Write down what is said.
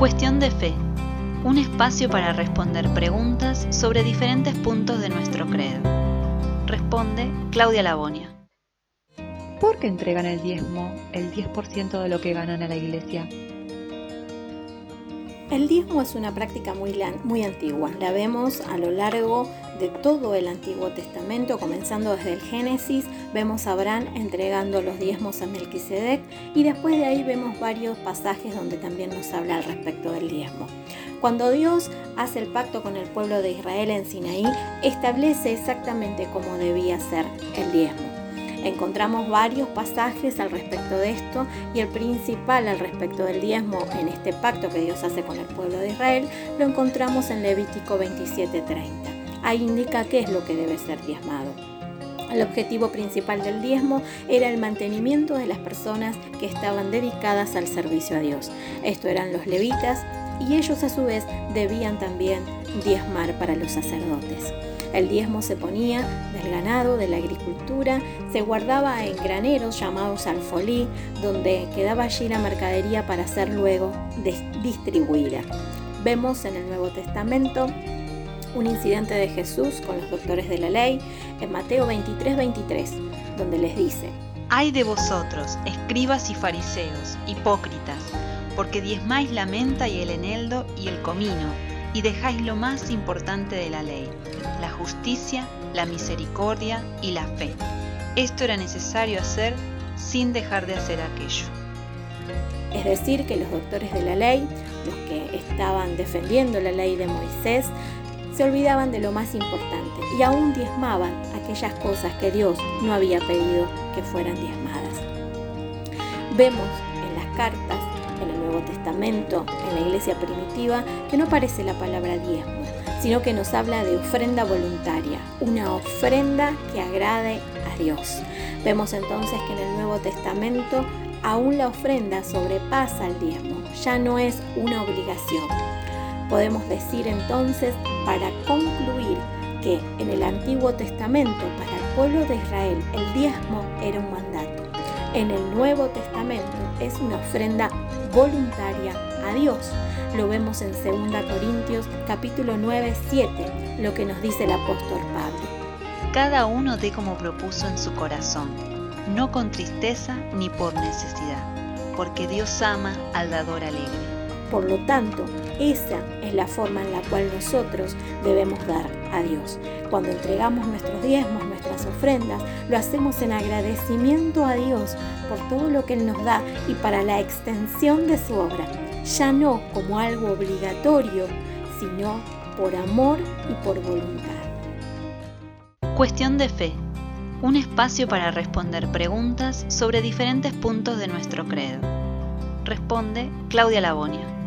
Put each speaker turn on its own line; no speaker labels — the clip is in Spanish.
Cuestión de fe. Un espacio para responder preguntas sobre diferentes puntos de nuestro credo. Responde Claudia Labonia.
¿Por qué entregan el diezmo, el 10% de lo que ganan a la iglesia?
El diezmo es una práctica muy, muy antigua. La vemos a lo largo de todo el Antiguo Testamento, comenzando desde el Génesis, vemos a Abraham entregando los diezmos a Melquisedec y después de ahí vemos varios pasajes donde también nos habla al respecto del diezmo. Cuando Dios hace el pacto con el pueblo de Israel en Sinaí, establece exactamente cómo debía ser el diezmo. Encontramos varios pasajes al respecto de esto y el principal al respecto del diezmo en este pacto que Dios hace con el pueblo de Israel lo encontramos en Levítico 27:30. Ahí indica qué es lo que debe ser diezmado. El objetivo principal del diezmo era el mantenimiento de las personas que estaban dedicadas al servicio a Dios. Esto eran los levitas y ellos a su vez debían también diezmar para los sacerdotes. El diezmo se ponía del ganado, de la agricultura, se guardaba en graneros llamados alfolí, donde quedaba allí la mercadería para ser luego distribuida. Vemos en el Nuevo Testamento un incidente de Jesús con los doctores de la ley en Mateo 23, 23, donde les dice,
Ay de vosotros, escribas y fariseos, hipócritas, porque diezmáis la menta y el eneldo y el comino, y dejáis lo más importante de la ley, la justicia, la misericordia y la fe. Esto era necesario hacer sin dejar de hacer aquello.
Es decir, que los doctores de la ley, los que estaban defendiendo la ley de Moisés, se olvidaban de lo más importante y aún diezmaban aquellas cosas que Dios no había pedido que fueran diezmadas. Vemos en las cartas, Testamento, en la iglesia primitiva, que no aparece la palabra diezmo, sino que nos habla de ofrenda voluntaria, una ofrenda que agrade a Dios. Vemos entonces que en el Nuevo Testamento aún la ofrenda sobrepasa el diezmo, ya no es una obligación. Podemos decir entonces, para concluir, que en el Antiguo Testamento para el pueblo de Israel el diezmo era un mandato. En el Nuevo Testamento es una ofrenda voluntaria a Dios. Lo vemos en 2 Corintios capítulo 9, 7, lo que nos dice el apóstol Pablo.
Cada uno dé como propuso en su corazón, no con tristeza ni por necesidad, porque Dios ama al dador alegre.
Por lo tanto, esa es la forma en la cual nosotros debemos dar a Dios. Cuando entregamos nuestros diezmos, nuestras ofrendas, lo hacemos en agradecimiento a Dios por todo lo que Él nos da y para la extensión de su obra, ya no como algo obligatorio, sino por amor y por voluntad.
Cuestión de fe. Un espacio para responder preguntas sobre diferentes puntos de nuestro credo. Responde Claudia Labonia.